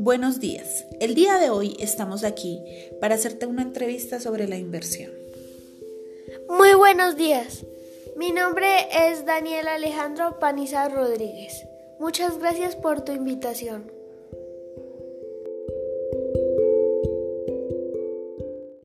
Buenos días. El día de hoy estamos aquí para hacerte una entrevista sobre la inversión. Muy buenos días. Mi nombre es Daniel Alejandro Paniza Rodríguez. Muchas gracias por tu invitación.